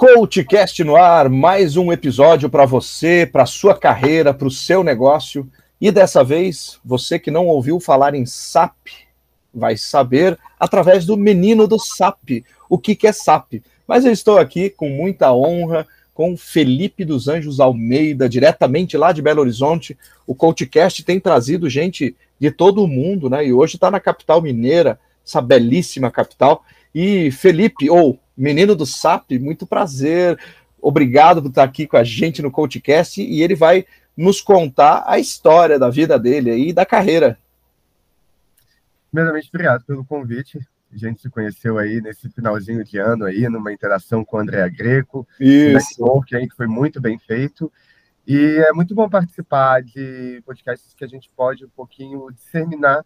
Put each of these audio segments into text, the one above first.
CoachCast no ar, mais um episódio para você, para sua carreira, para o seu negócio. E dessa vez, você que não ouviu falar em SAP, vai saber através do menino do SAP o que, que é SAP. Mas eu estou aqui com muita honra com Felipe dos Anjos Almeida, diretamente lá de Belo Horizonte. O CoachCast tem trazido gente de todo o mundo, né? E hoje está na capital mineira, essa belíssima capital. E Felipe, ou menino do SAP, muito prazer. Obrigado por estar aqui com a gente no CoachCast e ele vai nos contar a história da vida dele e da carreira. Primeiramente, obrigado pelo convite. A gente se conheceu aí nesse finalzinho de ano aí, numa interação com o André Greco, Isso. Um que aí foi muito bem feito. E é muito bom participar de podcasts que a gente pode um pouquinho disseminar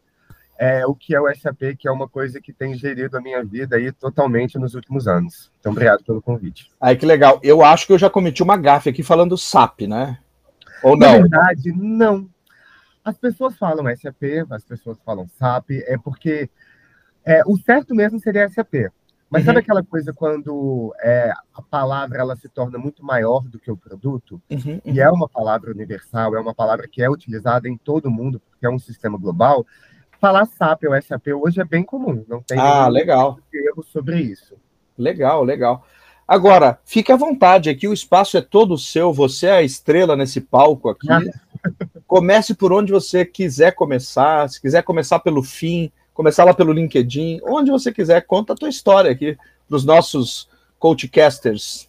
é, o que é o SAP, que é uma coisa que tem gerido a minha vida aí totalmente nos últimos anos. Então, obrigado pelo convite. Ai, que legal. Eu acho que eu já cometi uma gafe aqui falando SAP, né? Ou não? Na verdade, não. As pessoas falam SAP, as pessoas falam SAP, é porque é, o certo mesmo seria SAP. Mas uhum. sabe aquela coisa quando é, a palavra ela se torna muito maior do que o produto? Uhum, uhum. E é uma palavra universal, é uma palavra que é utilizada em todo mundo, porque é um sistema global falar SAP ou SAP hoje é bem comum, não tem ah, legal. erro sobre isso. Legal, legal. Agora, fique à vontade, aqui o espaço é todo seu, você é a estrela nesse palco aqui. Ah. Comece por onde você quiser começar, se quiser começar pelo fim, começar lá pelo LinkedIn, onde você quiser, conta a tua história aqui para os nossos coachcasters.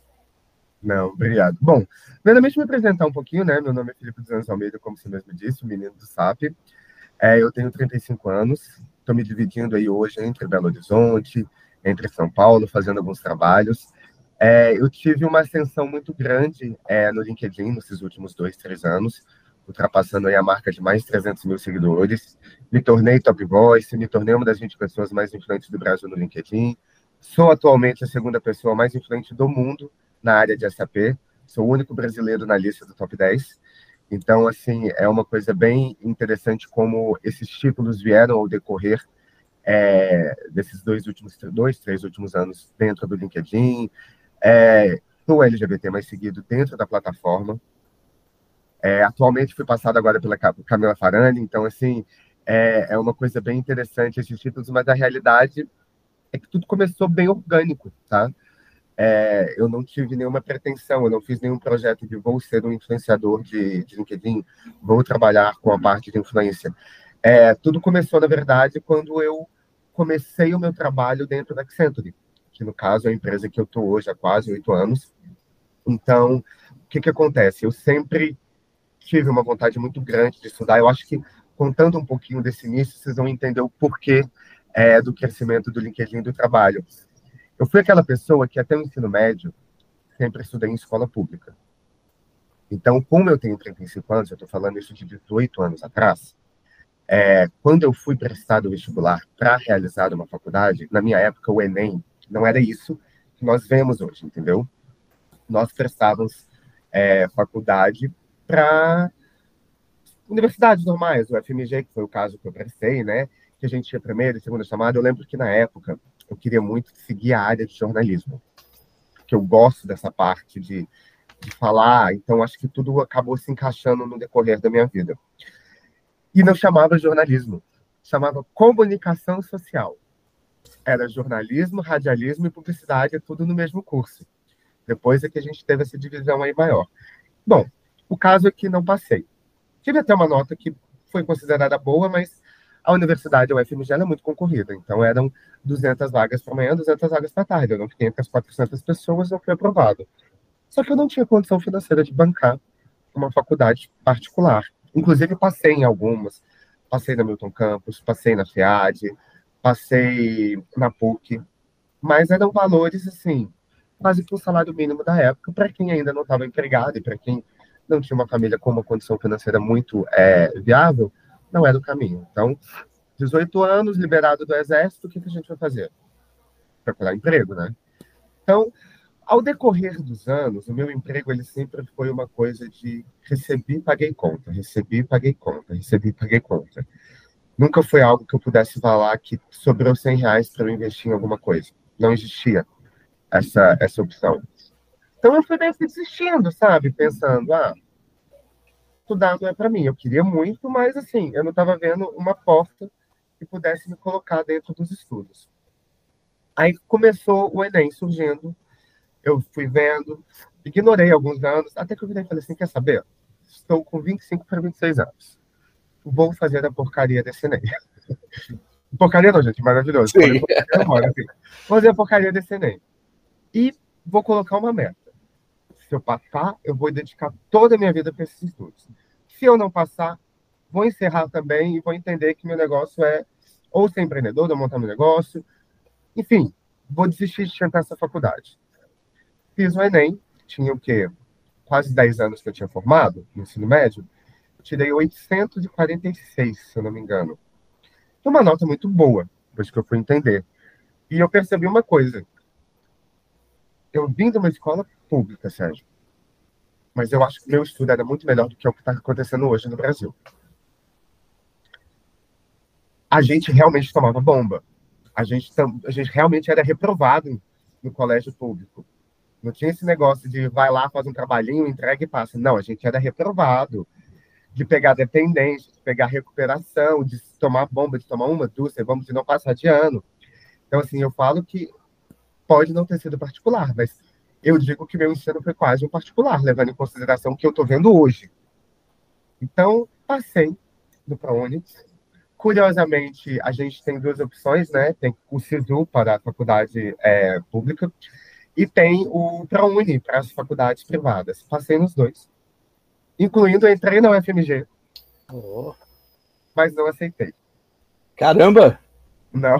Não, obrigado. Bom, primeiramente me apresentar um pouquinho, né? Meu nome é Felipe dos Anjos Almeida, como você mesmo disse, o menino do SAP. É, eu tenho 35 anos, estou me dividindo aí hoje entre Belo Horizonte, entre São Paulo, fazendo alguns trabalhos. É, eu tive uma ascensão muito grande é, no LinkedIn nesses últimos dois, três anos, ultrapassando aí a marca de mais de 300 mil seguidores. Me tornei top voice, me tornei uma das 20 pessoas mais influentes do Brasil no LinkedIn. Sou atualmente a segunda pessoa mais influente do mundo na área de SAP. Sou o único brasileiro na lista do top 10. Então, assim, é uma coisa bem interessante como esses títulos vieram ao decorrer é, desses dois últimos, dois, três últimos anos dentro do LinkedIn, é, LGBT mais seguido dentro da plataforma. É, atualmente fui passado agora pela Camila Farani, então, assim, é, é uma coisa bem interessante esses títulos, mas a realidade é que tudo começou bem orgânico, tá? É, eu não tive nenhuma pretensão, eu não fiz nenhum projeto de vou ser um influenciador de, de LinkedIn, vou trabalhar com a parte de influência. É, tudo começou, na verdade, quando eu comecei o meu trabalho dentro da Accenture, que no caso é a empresa que eu estou hoje há quase oito anos. Então, o que, que acontece? Eu sempre tive uma vontade muito grande de estudar. Eu acho que, contando um pouquinho desse início, vocês vão entender o porquê é, do crescimento do LinkedIn do trabalho. Eu fui aquela pessoa que até o ensino médio sempre estudei em escola pública. Então, como eu tenho 35 anos, eu estou falando isso de 18 anos atrás, é, quando eu fui prestado vestibular para realizar uma faculdade, na minha época o Enem não era isso que nós vemos hoje, entendeu? Nós prestávamos é, faculdade para universidades normais, o FMG, que foi o caso que eu prestei, né? Que a gente tinha primeira e segunda chamada. Eu lembro que na época eu queria muito seguir a área de jornalismo, que eu gosto dessa parte de, de falar, então acho que tudo acabou se encaixando no decorrer da minha vida. E não chamava jornalismo, chamava comunicação social. Era jornalismo, radialismo e publicidade, tudo no mesmo curso. Depois é que a gente teve essa divisão aí maior. Bom, o caso é que não passei. Tive até uma nota que foi considerada boa, mas a universidade, a UFMG, é muito concorrida, então eram 200 vagas para manhã, 200 vagas para tarde. Eu não fiquei entre as 400 pessoas, eu fui aprovado. Só que eu não tinha condição financeira de bancar uma faculdade particular. Inclusive, passei em algumas. Passei na Milton Campos, passei na FEAD, passei na PUC. Mas eram valores, assim, quase que o salário mínimo da época para quem ainda não estava empregado e para quem não tinha uma família com uma condição financeira muito é, viável, não era o caminho. Então, 18 anos, liberado do exército, o que, que a gente vai fazer? Procurar emprego, né? Então, ao decorrer dos anos, o meu emprego ele sempre foi uma coisa de recebi, paguei conta, recebi, paguei conta, recebi, paguei conta. Nunca foi algo que eu pudesse falar que sobrou 100 reais para eu investir em alguma coisa. Não existia essa, essa opção. Então eu fui desistindo, sabe? Pensando, ah, estudar não é para mim. Eu queria muito, mas assim, eu não estava vendo uma porta que pudesse me colocar dentro dos estudos. Aí começou o Enem surgindo, eu fui vendo, ignorei alguns anos, até que eu virei e falei assim, quer saber? Estou com 25 para 26 anos. Vou fazer a porcaria desse Enem. porcaria não, gente, maravilhoso. Sim. Assim. Vou fazer a porcaria desse Enem. E vou colocar uma meta. Se eu passar, eu vou dedicar toda a minha vida para esses estudos. Se eu não passar, vou encerrar também e vou entender que meu negócio é ou ser empreendedor, ou montar meu negócio. Enfim, vou desistir de tentar essa faculdade. Fiz o Enem, tinha o quê? Quase 10 anos que eu tinha formado no ensino médio. Tirei 846, se eu não me engano. Uma nota muito boa, depois que eu fui entender. E eu percebi uma coisa. Eu vim de uma escola pública, Sérgio. Mas eu acho que meu estudo era muito melhor do que o que está acontecendo hoje no Brasil. A gente realmente tomava bomba. A gente, a gente realmente era reprovado no colégio público. Não tinha esse negócio de vai lá, faz um trabalhinho, entrega e passa. Não, a gente era reprovado. De pegar dependência, de pegar recuperação, de tomar bomba, de tomar uma, duas, vamos de não passar de ano. Então, assim, eu falo que pode não ter sido particular, mas eu digo que meu ensino foi quase um particular, levando em consideração o que eu estou vendo hoje. Então, passei no ProUni. Curiosamente, a gente tem duas opções, né? Tem o SISU para a faculdade é, pública e tem o ProUni para as faculdades privadas. Passei nos dois. Incluindo, entrei na UFMG. Oh. Mas não aceitei. Caramba! Não.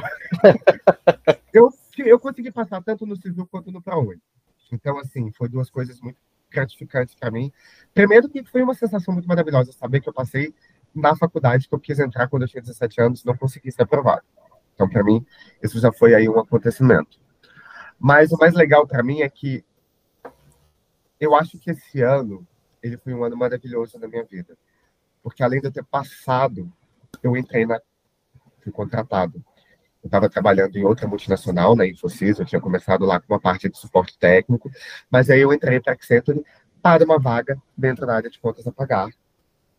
eu, eu consegui passar tanto no SISU quanto no ProUni. Então, assim, foi duas coisas muito gratificantes para mim. Primeiro que foi uma sensação muito maravilhosa saber que eu passei na faculdade que eu quis entrar quando eu tinha 17 anos não consegui ser aprovado. Então, para mim, isso já foi aí um acontecimento. Mas o mais legal para mim é que eu acho que esse ano ele foi um ano maravilhoso na minha vida. Porque além de eu ter passado, eu entrei na fui contratado. Eu estava trabalhando em outra multinacional, na Infosys, eu tinha começado lá com uma parte de suporte técnico, mas aí eu entrei para a Accenture para uma vaga dentro da área de contas a pagar,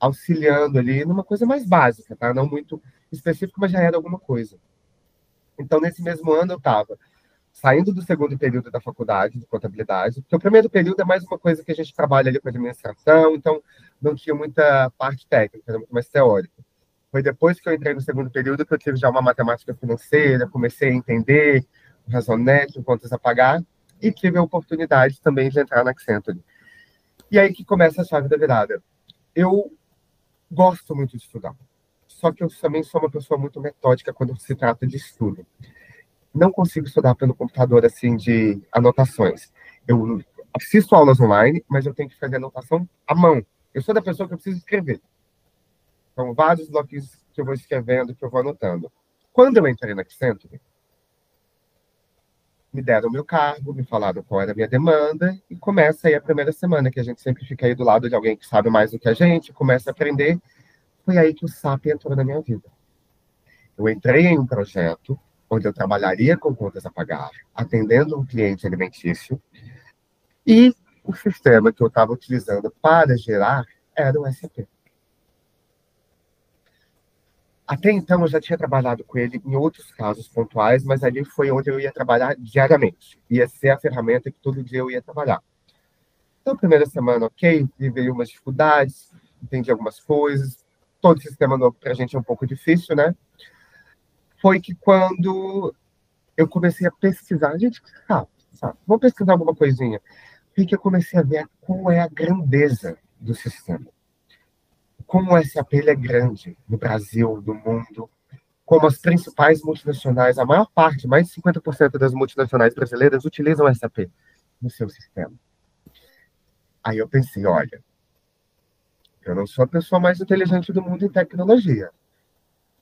auxiliando ali numa coisa mais básica, tá? Não muito específica, mas já era alguma coisa. Então, nesse mesmo ano, eu estava saindo do segundo período da faculdade de contabilidade, porque o primeiro período é mais uma coisa que a gente trabalha ali com administração, então não tinha muita parte técnica, era muito mais teórico. Foi depois que eu entrei no segundo período que eu tive já uma matemática financeira, comecei a entender o razonete, contas a pagar, e tive a oportunidade também de entrar na Accenture. E aí que começa a chave da virada. Eu gosto muito de estudar, só que eu também sou uma pessoa muito metódica quando se trata de estudo. Não consigo estudar pelo computador, assim, de anotações. Eu assisto aulas online, mas eu tenho que fazer anotação à mão. Eu sou da pessoa que eu preciso escrever. São vários bloquinhos que eu vou escrevendo, que eu vou anotando. Quando eu entrei na Accenture, me deram o meu cargo, me falaram qual era a minha demanda, e começa aí a primeira semana, que a gente sempre fica aí do lado de alguém que sabe mais do que a gente, começa a aprender. Foi aí que o SAP entrou na minha vida. Eu entrei em um projeto onde eu trabalharia com contas a pagar, atendendo um cliente alimentício, e o sistema que eu estava utilizando para gerar era o SAP. Até então eu já tinha trabalhado com ele em outros casos pontuais, mas ali foi onde eu ia trabalhar diariamente. Ia ser a ferramenta que todo dia eu ia trabalhar. Então, primeira semana, ok, veio umas dificuldades, entendi algumas coisas. Todo sistema novo para a gente é um pouco difícil, né? Foi que quando eu comecei a pesquisar, gente, sabe, sabe, vou pesquisar alguma coisinha. Foi que eu comecei a ver qual é a grandeza do sistema como o SAP é grande no Brasil, no mundo, como as principais multinacionais, a maior parte, mais de 50% das multinacionais brasileiras utilizam o SAP no seu sistema. Aí eu pensei, olha, eu não sou a pessoa mais inteligente do mundo em tecnologia,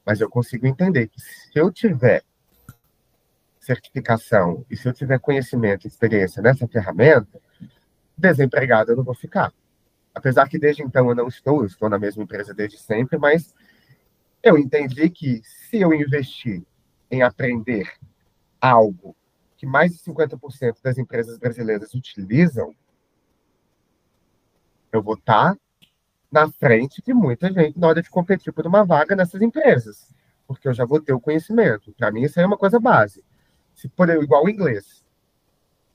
mas eu consigo entender que se eu tiver certificação e se eu tiver conhecimento e experiência nessa ferramenta, desempregado eu não vou ficar. Apesar que desde então eu não estou, eu estou na mesma empresa desde sempre, mas eu entendi que se eu investir em aprender algo que mais de 50% das empresas brasileiras utilizam, Eu vou estar na frente de muita gente na hora de competir por uma vaga nessas empresas, porque eu já vou ter o conhecimento. Para mim, isso aí é uma coisa base. Se por igual o inglês.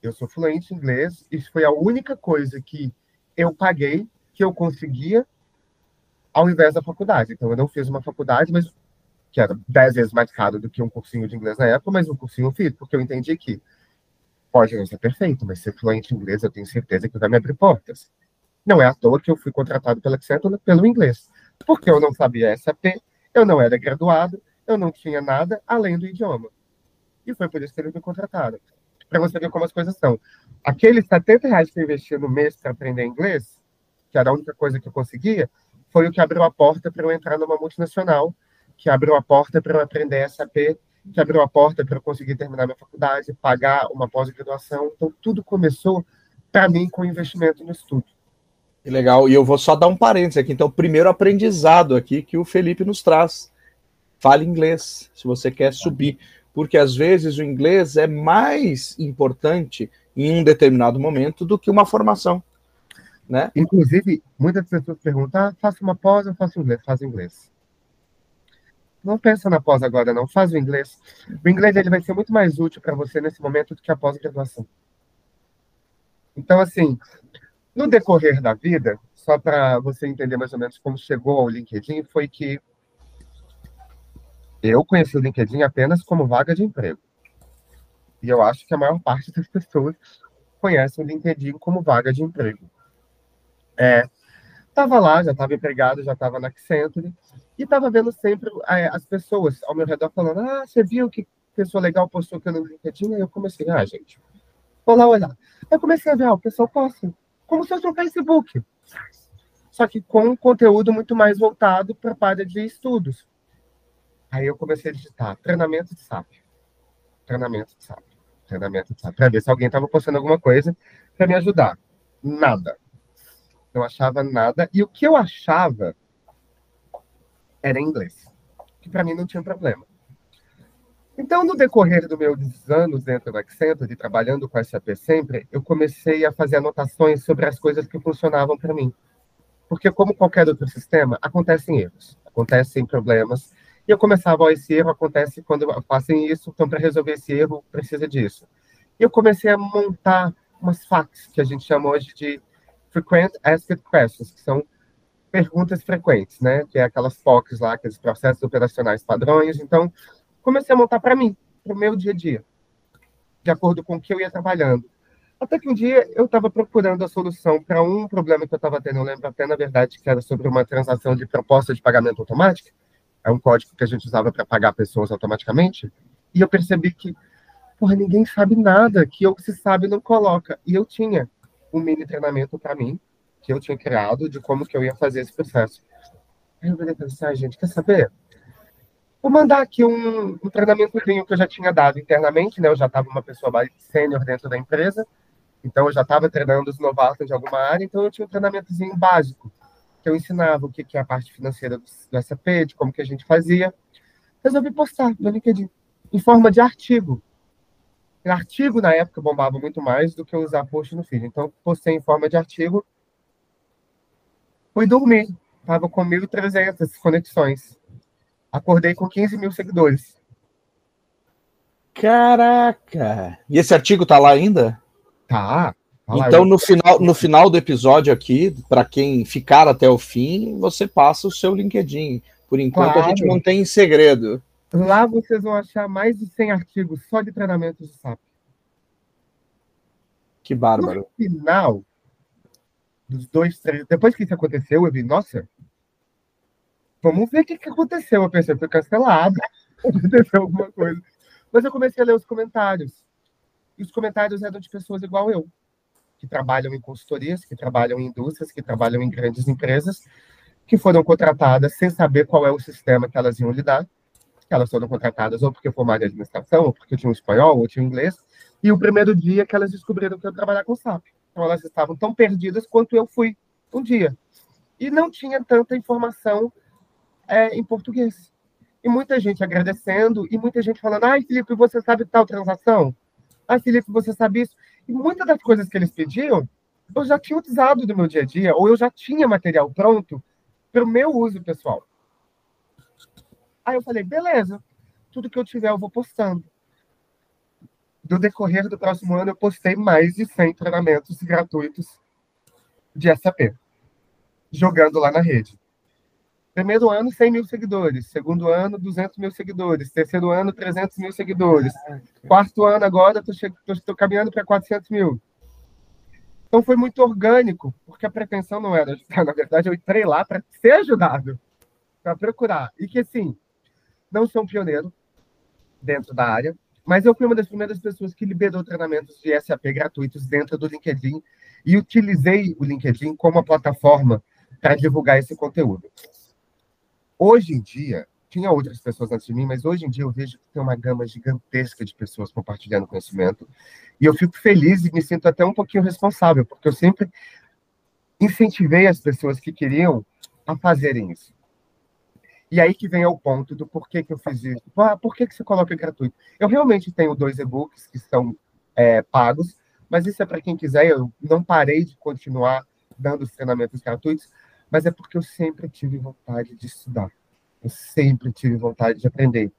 Eu sou fluente em inglês, isso foi a única coisa que eu paguei, que eu conseguia, ao invés da faculdade. Então, eu não fiz uma faculdade, mas que era dez vezes mais caro do que um cursinho de inglês na época, mas um cursinho eu fiz, porque eu entendi que pode não ser perfeito, mas ser fluente em inglês, eu tenho certeza que vai me abrir portas. Não é à toa que eu fui contratado pela Accenture pelo inglês, porque eu não sabia SAP, eu não era graduado, eu não tinha nada além do idioma. E foi por isso que eles me contrataram. Para você ver como as coisas são. Aqueles 70 reais que eu investi no mês para aprender inglês, que era a única coisa que eu conseguia, foi o que abriu a porta para eu entrar numa multinacional, que abriu a porta para eu aprender SAP, que abriu a porta para eu conseguir terminar minha faculdade, pagar uma pós-graduação. Então, tudo começou, para mim, com investimento no estudo. Que legal. E eu vou só dar um parênteses aqui. Então, primeiro aprendizado aqui que o Felipe nos traz. Fale inglês, se você quer subir. Porque às vezes o inglês é mais importante em um determinado momento do que uma formação. Né? Inclusive, muitas pessoas perguntam: ah, faço uma pós ou faço inglês? Faz inglês. Não pensa na pós agora, não. Faz o inglês. O inglês ele vai ser muito mais útil para você nesse momento do que a pós-graduação. Então, assim, no decorrer da vida, só para você entender mais ou menos como chegou ao LinkedIn, foi que eu conheci o LinkedIn apenas como vaga de emprego. E eu acho que a maior parte das pessoas conhecem o LinkedIn como vaga de emprego. É, tava lá, já estava empregado, já estava na Accenture, e estava vendo sempre é, as pessoas ao meu redor falando: Ah, você viu que pessoa legal postou aqui no LinkedIn? Aí eu comecei, ah, gente, vou lá olhar. Eu comecei a ver, ah, o pessoal posta como se fosse um Facebook. Só que com um conteúdo muito mais voltado para a área de estudos. Aí eu comecei a digitar treinamento de SAP. Treinamento de SAP. Treinamento de SAP. Para ver se alguém estava postando alguma coisa para me ajudar. Nada. Não achava nada. E o que eu achava era inglês. Que para mim não tinha problema. Então, no decorrer dos meus anos dentro do Accenture, trabalhando com a SAP sempre, eu comecei a fazer anotações sobre as coisas que funcionavam para mim. Porque, como qualquer outro sistema, acontecem erros, acontecem problemas. E eu começava, ó, esse erro acontece quando fazem isso, então para resolver esse erro precisa disso. E eu comecei a montar umas FAQs, que a gente chama hoje de Frequent Asked Questions, que são perguntas frequentes, né? Que é aquelas POCs lá, aqueles processos operacionais padrões. Então, comecei a montar para mim, para o meu dia a dia, de acordo com o que eu ia trabalhando. Até que um dia eu estava procurando a solução para um problema que eu estava tendo, eu lembro até, na verdade, que era sobre uma transação de proposta de pagamento automática. É um código que a gente usava para pagar pessoas automaticamente. E eu percebi que, porra, ninguém sabe nada, que eu se sabe não coloca. E eu tinha um mini treinamento para mim, que eu tinha criado, de como que eu ia fazer esse processo. Aí eu falei, pensar, gente, quer saber? Vou mandar aqui um, um treinamentozinho que eu já tinha dado internamente, né? Eu já estava uma pessoa mais sênior dentro da empresa, então eu já estava treinando os novatos de alguma área, então eu tinha um treinamentozinho básico, que eu ensinava o que, que é a parte financeira do, do SAP, de como que a gente fazia. Resolvi postar no LinkedIn, em forma de artigo. O artigo, na época, bombava muito mais do que usar post no feed. Então, postei em forma de artigo. Fui dormir. Estava com 1.300 conexões. Acordei com 15 mil seguidores. Caraca! E esse artigo tá lá ainda? Tá. Então, no final, no final do episódio aqui, para quem ficar até o fim, você passa o seu LinkedIn. Por enquanto, claro. a gente mantém em segredo. Lá vocês vão achar mais de 100 artigos só de treinamentos de SAP. Que bárbaro. No final dos dois, três. Depois que isso aconteceu, eu vi, nossa, vamos ver o que, que aconteceu. Eu pensei, foi cancelado, aconteceu alguma coisa. Mas eu comecei a ler os comentários. E os comentários eram de pessoas igual eu, que trabalham em consultorias, que trabalham em indústrias, que trabalham em grandes empresas, que foram contratadas sem saber qual é o sistema que elas iam lidar. Elas foram contratadas ou porque formaram em administração, ou porque tinham espanhol, ou tinham inglês. E o primeiro dia que elas descobriram que eu trabalhar com SAP. Então elas estavam tão perdidas quanto eu fui um dia. E não tinha tanta informação é, em português. E muita gente agradecendo, e muita gente falando: ai, Felipe, você sabe tal transação? Ai, Felipe, você sabe isso? E muitas das coisas que eles pediam eu já tinha usado do meu dia a dia, ou eu já tinha material pronto para o meu uso pessoal. Aí eu falei, beleza, tudo que eu tiver eu vou postando. Do decorrer do próximo ano, eu postei mais de 100 treinamentos gratuitos de SAP, jogando lá na rede. Primeiro ano, 100 mil seguidores. Segundo ano, 200 mil seguidores. Terceiro ano, 300 mil seguidores. Quarto ano, agora, estou caminhando para 400 mil. Então, foi muito orgânico, porque a pretensão não era ajudar. Na verdade, eu entrei lá para ser ajudado, para procurar. E que, assim, não sou um pioneiro dentro da área, mas eu fui uma das primeiras pessoas que liberou treinamentos de SAP gratuitos dentro do LinkedIn e utilizei o LinkedIn como uma plataforma para divulgar esse conteúdo. Hoje em dia, tinha outras pessoas antes de mim, mas hoje em dia eu vejo que tem uma gama gigantesca de pessoas compartilhando conhecimento. E eu fico feliz e me sinto até um pouquinho responsável, porque eu sempre incentivei as pessoas que queriam a fazerem isso. E aí que vem ao ponto do porquê que eu fiz isso. Ah, por que, que você coloca gratuito? Eu realmente tenho dois e-books que são é, pagos, mas isso é para quem quiser. Eu não parei de continuar dando os treinamentos gratuitos, mas é porque eu sempre tive vontade de estudar. Eu sempre tive vontade de aprender.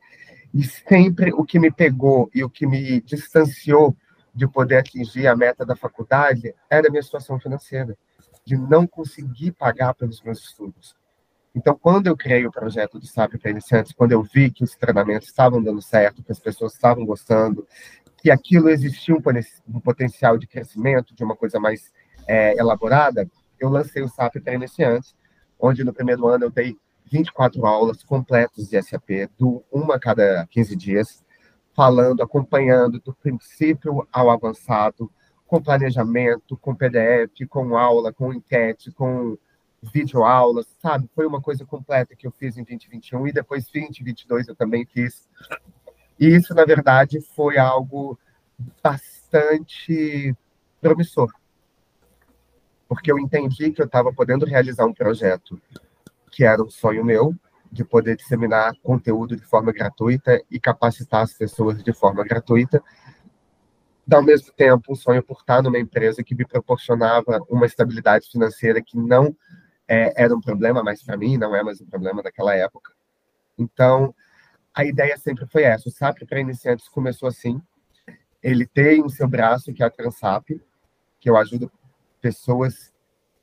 E sempre o que me pegou e o que me distanciou de poder atingir a meta da faculdade era a minha situação financeira, de não conseguir pagar pelos meus estudos. Então, quando eu criei o projeto do SAP para iniciantes, quando eu vi que os treinamentos estavam dando certo, que as pessoas estavam gostando, que aquilo existia um, potencial de crescimento, de uma coisa mais é, elaborada, eu lancei o SAP para iniciantes, onde no primeiro ano eu dei 24 aulas completas de SAP, do uma a cada 15 dias, falando, acompanhando do princípio ao avançado, com planejamento, com PDF, com aula, com enquete, com videoaulas, sabe? Foi uma coisa completa que eu fiz em 2021 e depois 2022 eu também fiz. E isso, na verdade, foi algo bastante promissor porque eu entendi que eu estava podendo realizar um projeto que era um sonho meu, de poder disseminar conteúdo de forma gratuita e capacitar as pessoas de forma gratuita. Ao mesmo tempo, um sonho por estar numa empresa que me proporcionava uma estabilidade financeira que não é, era um problema mais para mim, não é mais um problema naquela época. Então, a ideia sempre foi essa. O SAP para iniciantes começou assim. Ele tem o seu braço, que é a Transap, que eu ajudo pessoas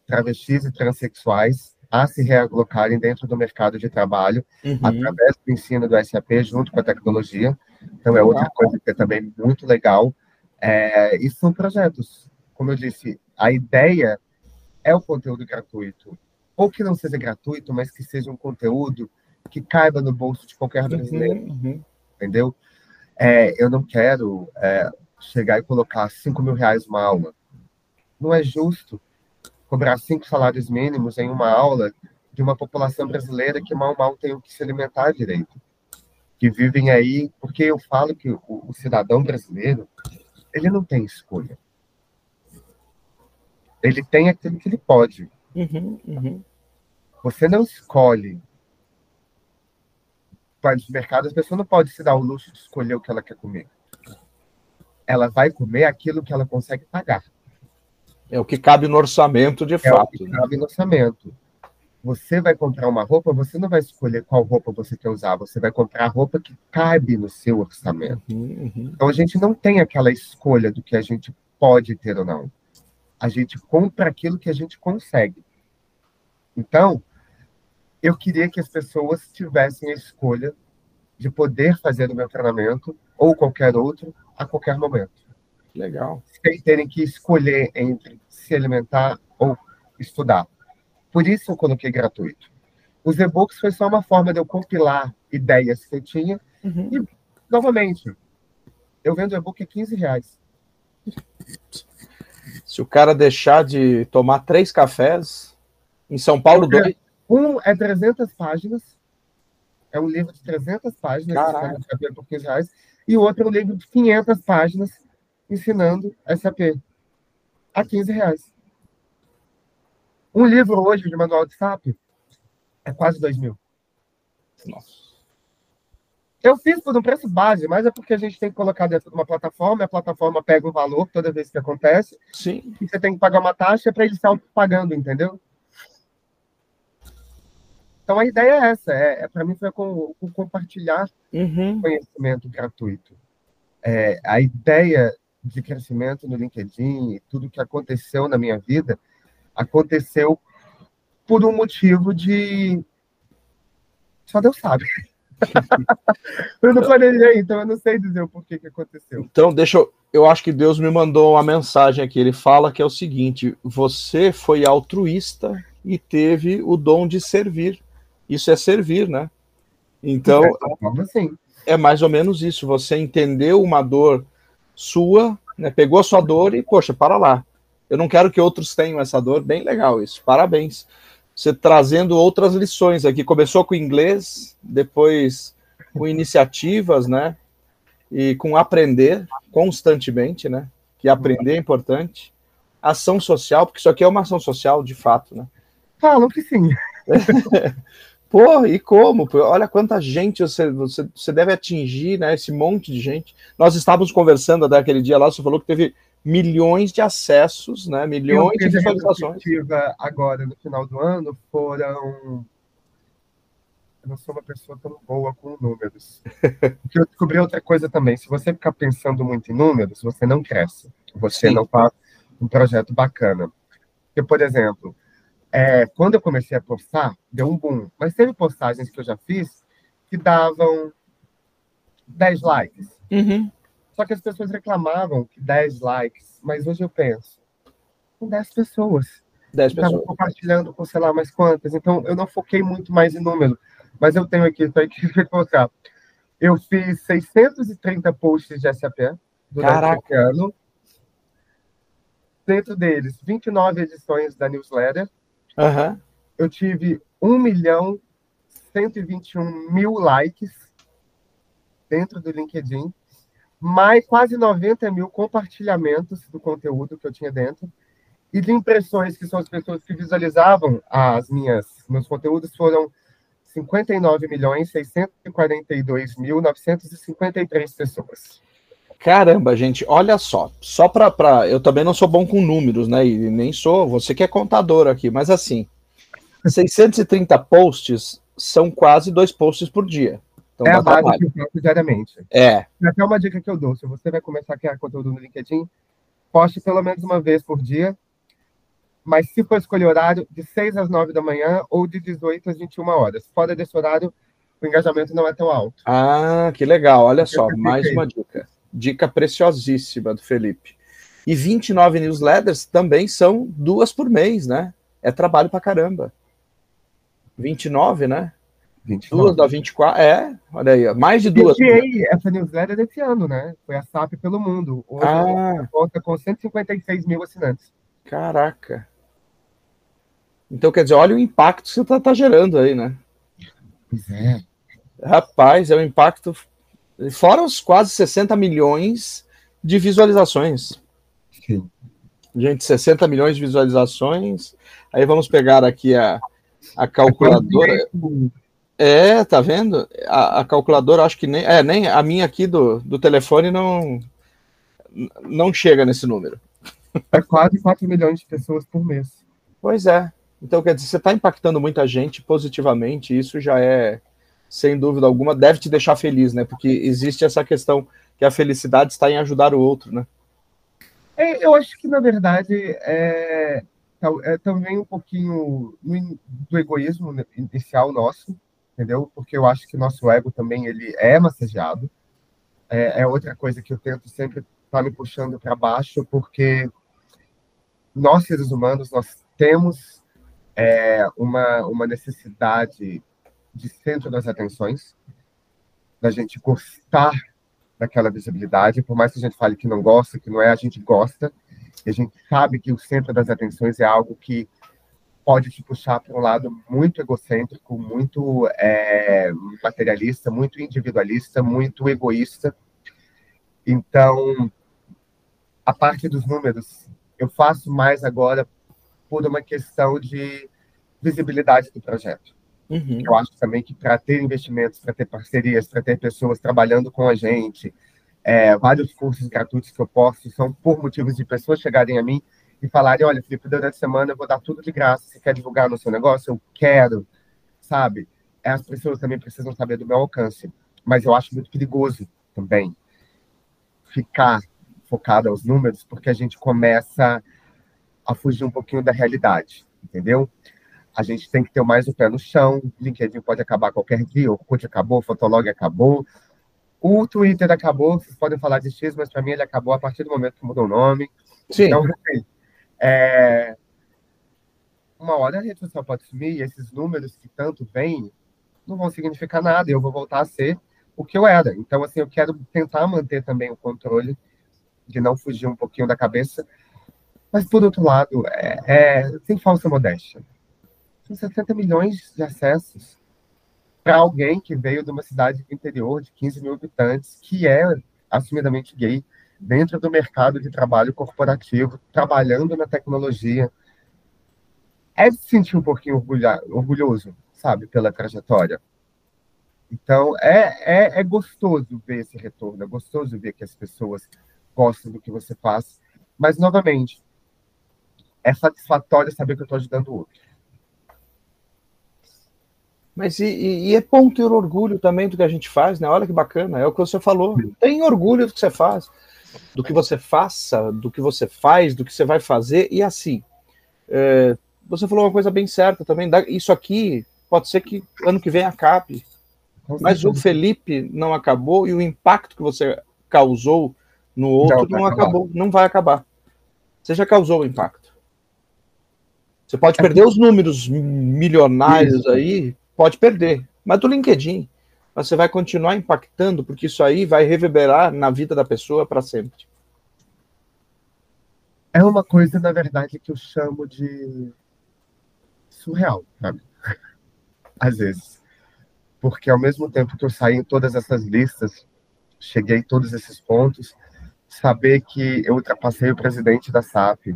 travestis e transexuais a se realocarem dentro do mercado de trabalho uhum. através do ensino do SAP junto com a tecnologia. Então é outra coisa que é também muito legal. É, e são projetos, como eu disse, a ideia é o conteúdo gratuito, ou que não seja gratuito, mas que seja um conteúdo que caiba no bolso de qualquer uhum, brasileiro, uhum. entendeu? É, eu não quero é, chegar e colocar 5 mil reais uma aula. Não é justo cobrar cinco salários mínimos em uma aula de uma população brasileira que mal mal tem o que se alimentar direito. Que vivem aí, porque eu falo que o, o cidadão brasileiro, ele não tem escolha. Ele tem aquilo que ele pode. Uhum, uhum. Você não escolhe. No mercado, a pessoa não pode se dar o luxo de escolher o que ela quer comer. Ela vai comer aquilo que ela consegue pagar. É o que cabe no orçamento, de é fato. O que né? cabe no orçamento. Você vai comprar uma roupa, você não vai escolher qual roupa você quer usar, você vai comprar a roupa que cabe no seu orçamento. Uhum, uhum. Então a gente não tem aquela escolha do que a gente pode ter ou não. A gente compra aquilo que a gente consegue. Então, eu queria que as pessoas tivessem a escolha de poder fazer o meu treinamento ou qualquer outro a qualquer momento. Legal. Sem terem que escolher entre se alimentar ou estudar. Por isso eu coloquei gratuito. Os e-books foi só uma forma de eu compilar ideias que eu tinha. Uhum. E, novamente, eu vendo e-book a 15 reais. Se o cara deixar de tomar três cafés, em São Paulo, dois. Um é 300 páginas. É um livro de 300 páginas, que por 15 reais. E o outro é um livro de 500 páginas, ensinando SAP a 15 reais. Um livro hoje de manual de SAP é quase 2 mil. Nossa. Eu fiz por um preço base, mas é porque a gente tem que colocar dentro de uma plataforma, a plataforma pega um valor toda vez que acontece. Sim. E você tem que pagar uma taxa para ele estar pagando, entendeu? Então a ideia é essa, é, é para mim foi com, com compartilhar uhum. conhecimento gratuito. É, a ideia de crescimento no LinkedIn e tudo que aconteceu na minha vida aconteceu por um motivo de só Deus sabe. eu não planejei, então eu não sei dizer o porquê que aconteceu. Então, deixa eu. Eu acho que Deus me mandou uma mensagem aqui. Ele fala que é o seguinte: você foi altruísta e teve o dom de servir. Isso é servir, né? Então, é, é mais ou menos isso. Você entendeu uma dor sua, né? pegou a sua dor e, poxa, para lá. Eu não quero que outros tenham essa dor. Bem legal isso. Parabéns você trazendo outras lições aqui. Começou com inglês, depois com iniciativas, né? E com aprender constantemente, né? Que aprender é importante. Ação social, porque isso aqui é uma ação social de fato, né? Falam que sim. Pô, e como? Olha quanta gente você, você, você deve atingir, né? Esse monte de gente. Nós estávamos conversando daquele dia lá, você falou que teve milhões de acessos, né? Milhões de visualizações. Agora, no final do ano, foram. Eu não sou uma pessoa tão boa com números. Porque eu descobri outra coisa também. Se você ficar pensando muito em números, você não cresce. Você Sim. não faz um projeto bacana. Porque, por exemplo, é, quando eu comecei a postar, deu um boom. Mas teve postagens que eu já fiz que davam 10 likes. Uhum. Só que as pessoas reclamavam que 10 likes, mas hoje eu penso, com 10 pessoas. 10 pessoas. Estava compartilhando com sei lá mais quantas. Então eu não foquei muito mais em número. Mas eu tenho aqui, estou aqui para mostrar. Eu fiz 630 posts de SAP durante Caraca. esse ano. Dentro deles, 29 edições da newsletter. Uhum. Eu tive 1 milhão 121 mil likes dentro do LinkedIn mais quase 90 mil compartilhamentos do conteúdo que eu tinha dentro. E de impressões, que são as pessoas que visualizavam as minhas meus conteúdos, foram 59 milhões 642 mil 953 pessoas. Caramba, gente, olha só. Só para. Eu também não sou bom com números, né? E nem sou. Você que é contador aqui, mas assim. 630 posts são quase dois posts por dia. Então, é a base trabalho. que eu faço diariamente. É. Até uma dica que eu dou: se você vai começar a criar conteúdo no LinkedIn, poste pelo menos uma vez por dia. Mas se for escolher horário, de 6 às 9 da manhã ou de 18 às 21 horas. Fora desse horário, o engajamento não é tão alto. Ah, que legal. Olha só, mais uma dica. Dica preciosíssima do Felipe. E 29 newsletters também são duas por mês, né? É trabalho pra caramba. 29, né? 29. Duas da 24, é, olha aí, mais de duas. Eu essa newsletter desse ano, né? Foi a SAP pelo mundo. Hoje ah. conta com 156 mil assinantes. Caraca. Então, quer dizer, olha o impacto que você está tá gerando aí, né? Pois é. Rapaz, é um impacto. Fora os quase 60 milhões de visualizações. Sim. Gente, 60 milhões de visualizações. Aí vamos pegar aqui a, a calculadora. É, tá vendo? A, a, calculadora, acho que nem. É, nem a minha aqui do, do telefone não, não chega nesse número. É quase 4 milhões de pessoas por mês. Pois é. Então, quer dizer, você está impactando muita gente positivamente, isso já é, sem dúvida alguma, deve te deixar feliz, né? Porque existe essa questão que a felicidade está em ajudar o outro, né? É, eu acho que, na verdade, é, é também um pouquinho do egoísmo inicial nosso, entendeu? Porque eu acho que nosso ego também ele é massageado. É, é outra coisa que eu tento sempre estar tá me puxando para baixo, porque nós seres humanos nós temos é, uma uma necessidade de centro das atenções, da gente gostar daquela visibilidade, por mais que a gente fale que não gosta, que não é, a gente gosta, e a gente sabe que o centro das atenções é algo que pode te puxar para um lado muito egocêntrico, muito é, materialista, muito individualista, muito egoísta. Então, a parte dos números, eu faço mais agora por uma questão de visibilidade do projeto. Uhum. Eu acho também que para ter investimentos, para ter parcerias, para ter pessoas trabalhando com a gente, é, vários cursos gratuitos que eu posto são por motivos de pessoas chegarem a mim e falarem: olha, Felipe, durante a semana eu vou dar tudo de graça. Você quer divulgar no seu negócio? Eu quero, sabe? As pessoas também precisam saber do meu alcance. Mas eu acho muito perigoso também ficar focado aos números, porque a gente começa a fugir um pouquinho da realidade, entendeu? A gente tem que ter mais o pé no chão. LinkedIn pode acabar qualquer dia, o Orkut acabou, o Fotolog acabou, o Twitter acabou. Vocês podem falar de X, mas para mim ele acabou a partir do momento que mudou o nome. Sim. Então, assim, é... uma hora a rede social pode sumir e esses números que tanto vêm não vão significar nada. Eu vou voltar a ser o que eu era. Então, assim, eu quero tentar manter também o controle de não fugir um pouquinho da cabeça. Mas, por outro lado, é, é sem falsa modéstia são 60 milhões de acessos para alguém que veio de uma cidade do interior de 15 mil habitantes, que é assumidamente gay, dentro do mercado de trabalho corporativo, trabalhando na tecnologia. É se sentir um pouquinho orgulhoso, sabe, pela trajetória. Então, é, é, é gostoso ver esse retorno, é gostoso ver que as pessoas gostam do que você faz, mas, novamente, é satisfatório saber que eu estou ajudando o outro. Mas e, e, é bom ter orgulho também do que a gente faz, né? Olha que bacana, é o que você falou. Tem orgulho do que você faz, do que você faça, do que você faz, do que você vai fazer, e assim. É, você falou uma coisa bem certa também. Isso aqui pode ser que ano que vem acabe. Mas o Felipe não acabou e o impacto que você causou no outro não, não acabou, não vai acabar. Você já causou o impacto. Você pode é perder os números milionários aí, pode perder. Mas do LinkedIn, você vai continuar impactando, porque isso aí vai reverberar na vida da pessoa para sempre. É uma coisa, na verdade, que eu chamo de surreal, sabe? Às vezes. Porque ao mesmo tempo que eu saí em todas essas listas, cheguei em todos esses pontos, saber que eu ultrapassei o presidente da SAP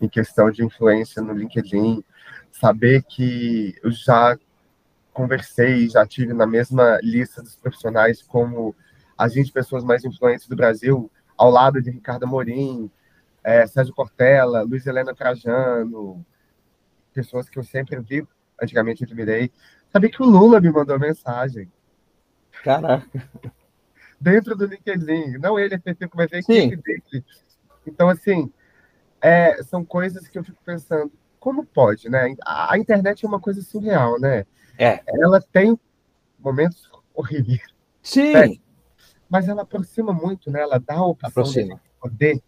em questão de influência no LinkedIn, saber que eu já conversei, já tive na mesma lista dos profissionais como as 20 pessoas mais influentes do Brasil, ao lado de Ricardo Amorim, é, Sérgio Cortella, Luiz Helena Trajano, pessoas que eu sempre vi, antigamente admirei. Sabia que o Lula me mandou mensagem. Caraca. Dentro do LinkedIn. Não ele, eu conversei com ele dele. Então, assim, é, são coisas que eu fico pensando, como pode, né? A internet é uma coisa surreal, né? É. Ela tem momentos horríveis. Sim. Né? Mas ela aproxima muito, né? Ela dá a opção aproxima. de poder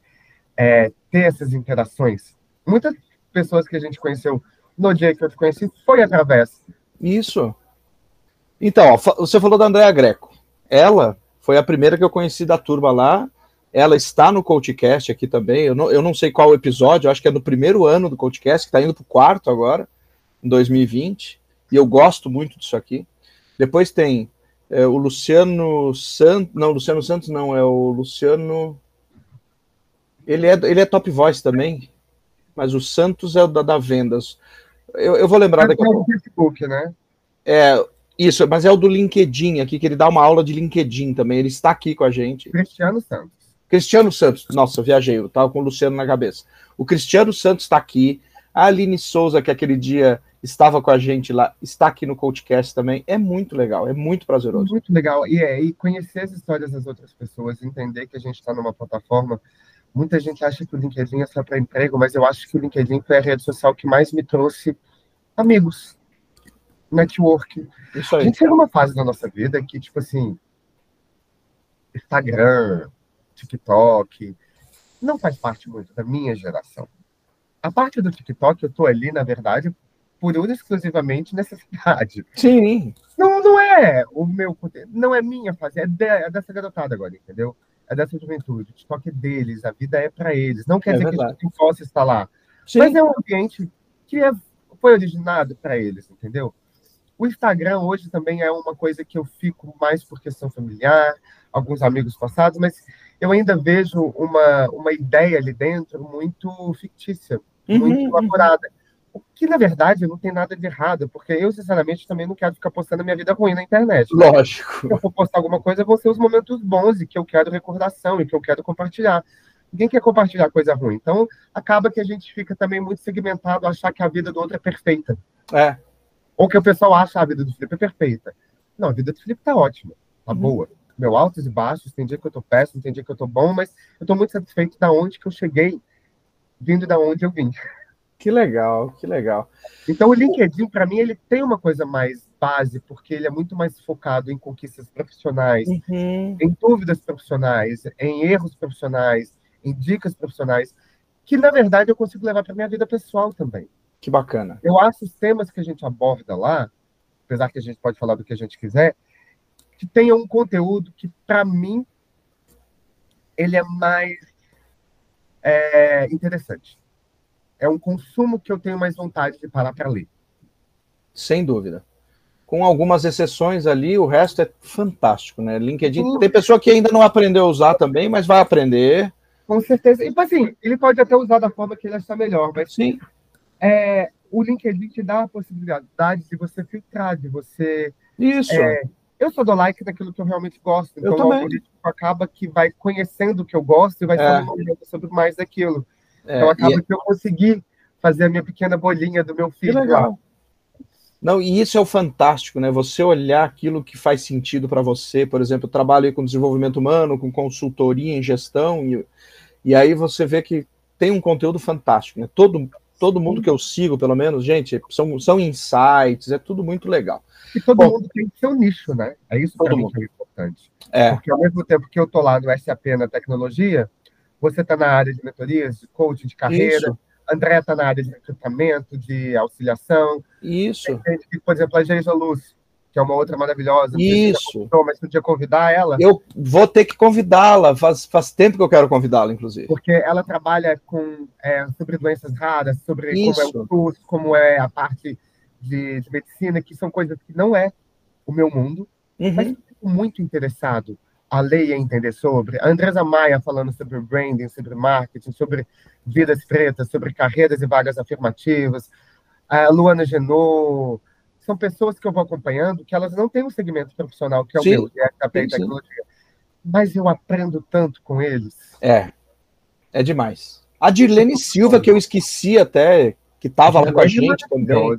é, ter essas interações. Muitas pessoas que a gente conheceu no dia que eu te conheci foi através. Isso. Então, ó, você falou da Andréa Greco. Ela foi a primeira que eu conheci da turma lá. Ela está no CoachCast aqui também. Eu não, eu não sei qual episódio, acho que é no primeiro ano do CoachCast, que está indo para o quarto agora, em 2020 e eu gosto muito disso aqui. Depois tem é, o Luciano Santos, não, Luciano Santos não, é o Luciano. Ele é, ele é top voice também, mas o Santos é o da, da Vendas. Eu, eu vou lembrar é daqui a pouco. Facebook, né? É, isso, mas é o do LinkedIn aqui, que ele dá uma aula de LinkedIn também. Ele está aqui com a gente. Cristiano Santos. Cristiano Santos, nossa, eu viajei, eu estava com o Luciano na cabeça. O Cristiano Santos está aqui. A Aline Souza, que aquele dia estava com a gente lá, está aqui no CoachCast também. É muito legal, é muito prazeroso. Muito legal. E, é, e conhecer as histórias das outras pessoas, entender que a gente está numa plataforma. Muita gente acha que o LinkedIn é só para emprego, mas eu acho que o LinkedIn foi a rede social que mais me trouxe amigos, network. Isso aí. A gente chega numa fase da nossa vida que, tipo assim, Instagram, TikTok, não faz parte muito da minha geração. A parte do TikTok, eu tô ali, na verdade, por exclusivamente necessidade. Sim. Não, não é o meu não é minha fase, é, de, é dessa garotada agora, entendeu? É dessa juventude. O TikTok é deles, a vida é para eles. Não quer é dizer verdade. que a gente possa estar lá. Sim. Mas é um ambiente que é, foi originado para eles, entendeu? O Instagram hoje também é uma coisa que eu fico mais por questão familiar, alguns amigos passados, mas eu ainda vejo uma, uma ideia ali dentro muito fictícia, uhum, muito elaborada. Uhum O que, na verdade, não tem nada de errado, porque eu, sinceramente, também não quero ficar postando a minha vida ruim na internet. Né? Lógico. Se eu for postar alguma coisa, vão ser os momentos bons e que eu quero recordação e que eu quero compartilhar. Ninguém quer compartilhar coisa ruim. Então, acaba que a gente fica também muito segmentado a achar que a vida do outro é perfeita. É. Ou que o pessoal acha a vida do Felipe é perfeita. Não, a vida do Felipe tá ótima, tá uhum. boa. Meu altos e baixos, tem dia que eu tô péssimo, tem dia que eu tô bom, mas eu tô muito satisfeito da onde que eu cheguei, vindo da onde eu vim. Que legal, que legal. Então o LinkedIn, para mim, ele tem uma coisa mais base, porque ele é muito mais focado em conquistas profissionais, uhum. em dúvidas profissionais, em erros profissionais, em dicas profissionais, que na verdade eu consigo levar para minha vida pessoal também. Que bacana. Eu acho os temas que a gente aborda lá, apesar que a gente pode falar do que a gente quiser, que tenha um conteúdo que, para mim, ele é mais é, interessante. É um consumo que eu tenho mais vontade de parar para ler. Sem dúvida. Com algumas exceções ali, o resto é fantástico, né? LinkedIn. Tem pessoa que ainda não aprendeu a usar também, mas vai aprender. Com certeza. E, assim, ele pode até usar da forma que ele achar melhor, mas Sim. É, o LinkedIn te dá a possibilidade de você filtrar, de você. Isso. É, eu sou do like daquilo que eu realmente gosto. Então, o algoritmo acaba que vai conhecendo o que eu gosto e vai é. falando sobre mais daquilo. É, então, acaba é que eu consegui fazer a minha pequena bolinha do meu filho. Que legal. Não, e isso é o fantástico, né? Você olhar aquilo que faz sentido para você. Por exemplo, eu trabalho com desenvolvimento humano, com consultoria em gestão, e, e aí você vê que tem um conteúdo fantástico, né? Todo, todo mundo que eu sigo, pelo menos, gente, são, são insights, é tudo muito legal. E todo Bom, mundo tem seu nicho, né? É isso para mim que é importante. É. Porque ao mesmo tempo que eu tô lá no SAP na tecnologia, você está na área de mentorias, de coaching, de carreira. Isso. André está na área de recrutamento, de auxiliação. Isso. Tem, por exemplo, a Geisa Luz, que é uma outra maravilhosa. Isso. Convidou, mas podia convidar ela. Eu vou ter que convidá-la. Faz, faz tempo que eu quero convidá-la, inclusive. Porque ela trabalha com é, sobre doenças raras, sobre Isso. como é o SUS, como é a parte de, de, medicina, que são coisas que não é o meu mundo. Uhum. Mas eu fico muito interessado a lei a entender sobre. A Andresa Maia falando sobre branding, sobre marketing, sobre vidas pretas, sobre carreiras e vagas afirmativas. A Luana Genot, são pessoas que eu vou acompanhando que elas não têm um segmento profissional que é o sim, meu, que é a tecnologia. Mas eu aprendo tanto com eles. É, é demais. A Dirlene Silva, que eu esqueci até, que estava lá com a gente também.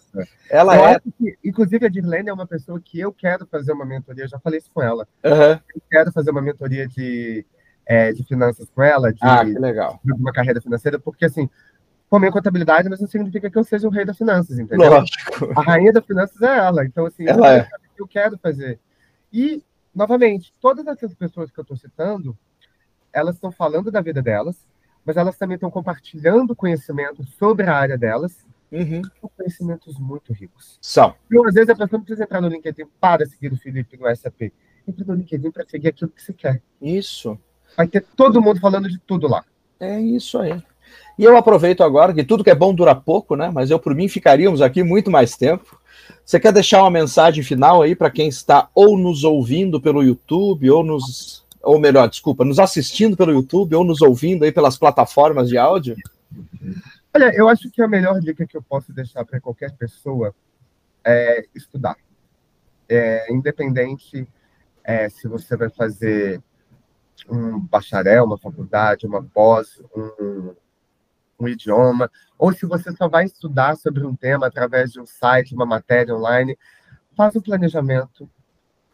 Ela eu é. Que, inclusive, a Dirlene é uma pessoa que eu quero fazer uma mentoria, já falei isso com ela. Uhum. Eu quero fazer uma mentoria de, é, de finanças com ela, de, ah, que legal. de uma carreira financeira, porque assim, formei contabilidade, mas não significa que eu seja o rei das finanças, entendeu? Lógico. A rainha das finanças é ela. Então, assim, ela é. eu quero fazer. E, novamente, todas essas pessoas que eu estou citando, elas estão falando da vida delas, mas elas também estão compartilhando conhecimento sobre a área delas. Uhum. São conhecimentos muito ricos. São. Então, às vezes a pessoa não precisa entrar no LinkedIn para seguir o Felipe no SAP. Entra no LinkedIn para seguir aquilo que você quer. Isso. Vai ter todo mundo falando de tudo lá. É isso aí. E eu aproveito agora que tudo que é bom dura pouco, né? Mas eu, por mim, ficaríamos aqui muito mais tempo. Você quer deixar uma mensagem final aí para quem está ou nos ouvindo pelo YouTube, ou nos. Ou melhor, desculpa, nos assistindo pelo YouTube, ou nos ouvindo aí pelas plataformas de áudio? Olha, eu acho que a melhor dica que eu posso deixar para qualquer pessoa é estudar. É, independente é, se você vai fazer um bacharel, uma faculdade, uma pós, um, um idioma, ou se você só vai estudar sobre um tema através de um site, uma matéria online, faz o planejamento.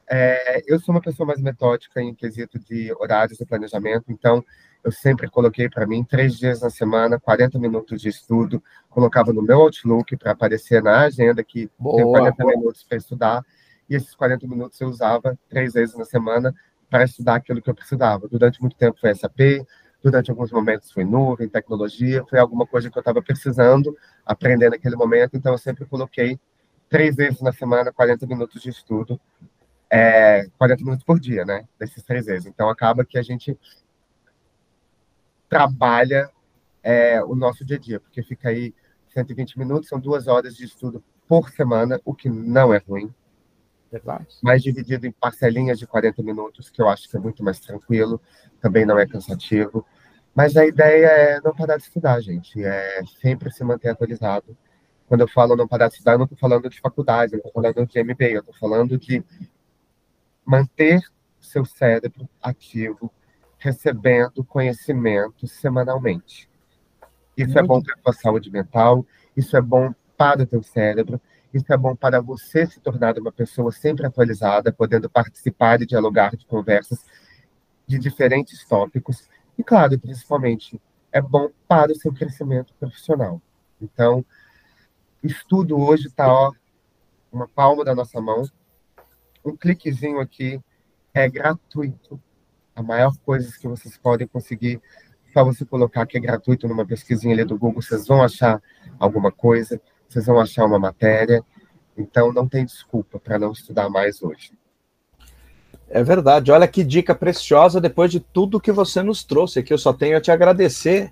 É, eu sou uma pessoa mais metódica em quesito de horários de planejamento, então eu sempre coloquei para mim três dias na semana, 40 minutos de estudo, colocava no meu Outlook para aparecer na agenda que boa, tem 40 boa. minutos para estudar, e esses 40 minutos eu usava três vezes na semana para estudar aquilo que eu precisava. Durante muito tempo foi SAP, durante alguns momentos foi nuvem, tecnologia, foi alguma coisa que eu estava precisando aprender naquele momento, então eu sempre coloquei três vezes na semana 40 minutos de estudo, é, 40 minutos por dia, né, desses três vezes. Então acaba que a gente trabalha é, o nosso dia a dia, porque fica aí 120 minutos, são duas horas de estudo por semana, o que não é ruim. Mas dividido em parcelinhas de 40 minutos, que eu acho que é muito mais tranquilo, também não é cansativo. Mas a ideia é não parar de estudar, gente. É sempre se manter atualizado. Quando eu falo não parar de estudar, eu não estou falando de faculdade, eu estou falando de MBA, eu estou falando de manter seu cérebro ativo, recebendo conhecimento semanalmente. Isso é bom para a sua saúde mental, isso é bom para o teu cérebro, isso é bom para você se tornar uma pessoa sempre atualizada, podendo participar e dialogar de conversas de diferentes tópicos. E, claro, principalmente, é bom para o seu crescimento profissional. Então, estudo hoje está, ó, uma palma da nossa mão. Um cliquezinho aqui é gratuito. A maior coisa que vocês podem conseguir, só você colocar que é gratuito numa pesquisinha ali do Google, vocês vão achar alguma coisa vocês vão achar uma matéria. Então, não tem desculpa para não estudar mais hoje. É verdade. Olha que dica preciosa depois de tudo que você nos trouxe aqui. Eu só tenho a te agradecer.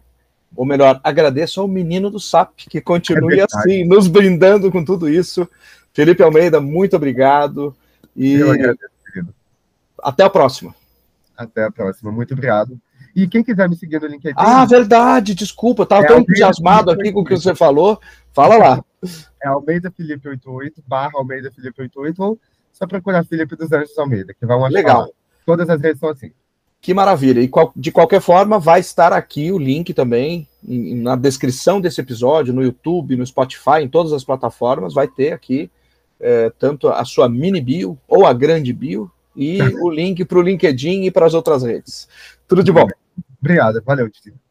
Ou melhor, agradeço ao menino do SAP, que continue é assim, nos brindando com tudo isso. Felipe Almeida, muito obrigado. E Eu agradeço, querido. Até a próxima. Até a próxima. Muito obrigado. E quem quiser me seguir no LinkedIn. Ah, verdade, desculpa, estava é tão entusiasmado aqui com o que você falou. Fala lá. É Almeida Felipe 88, barra Almeida Felipe 88, ou só procurar Felipe dos Anjos Almeida, que vão achar. Legal. Todas as redes são assim. Que maravilha. E de qualquer forma, vai estar aqui o link também na descrição desse episódio, no YouTube, no Spotify, em todas as plataformas, vai ter aqui é, tanto a sua mini bio ou a grande bio e o link para o LinkedIn e para as outras redes. Tudo de bom. Obrigado, valeu, Tito.